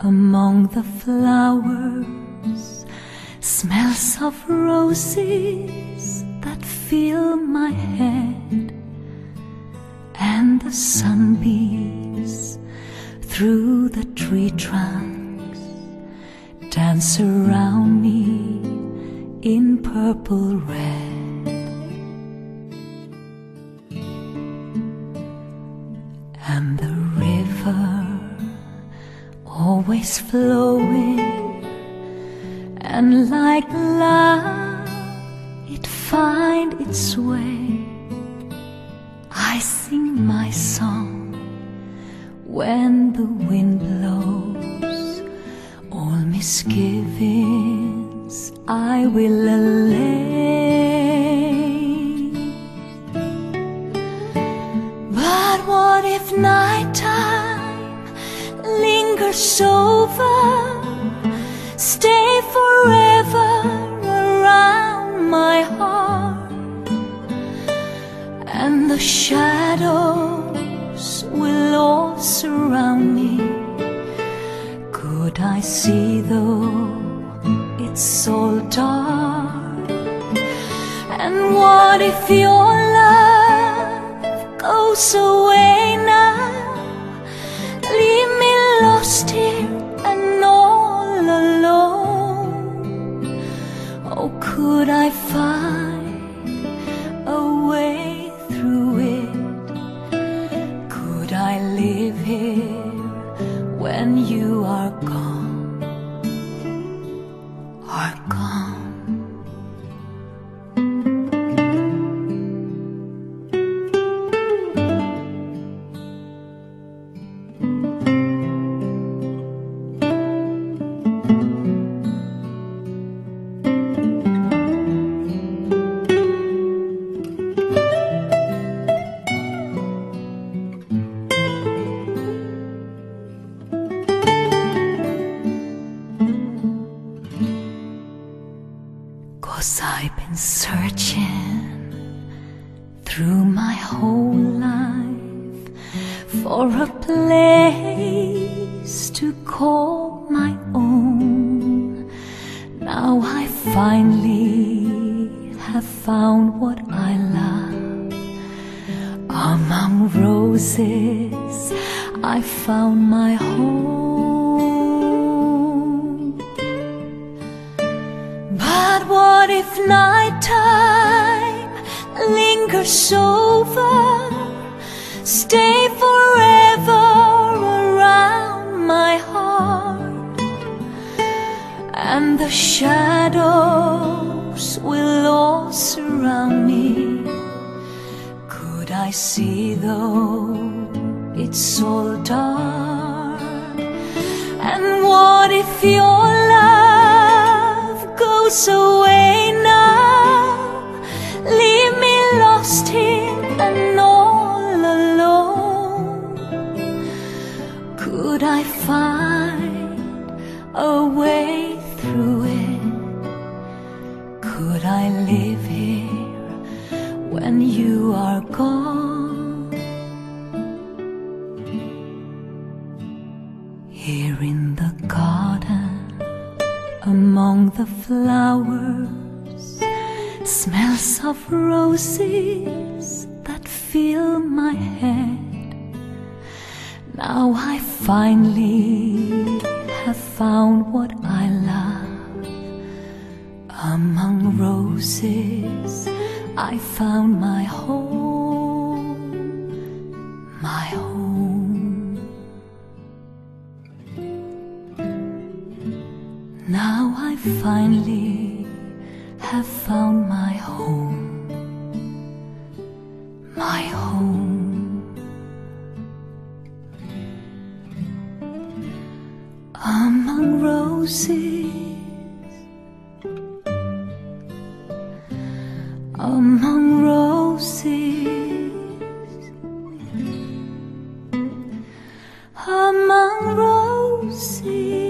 among the flowers, smells of roses that fill my head, and the sunbeams through the tree trunks dance around me in purple red. Always flowing. And like love it find its way. I sing my song when the wind blows. All misgivings I will allay lingers over stay forever around my heart. And the shadows will all surround me. Could I see though it's all dark? And what if your love goes away could I find a way through it? Could I live here when you I've been searching through my whole life for a place to call my own. Now I finally have found what I love. Among roses, I found my home. What if nighttime lingers over? Stay forever around my heart, and the shadows will all surround me. Could I see though it's all dark? And what if your love goes away a way through it? Could I live here when you are gone? Here in the garden, among the flowers, smells of roses that fill my head. Now I finally found what I love. Among roses, I found my home, my home. Now I finally have found my home, roses among roses. Among roses.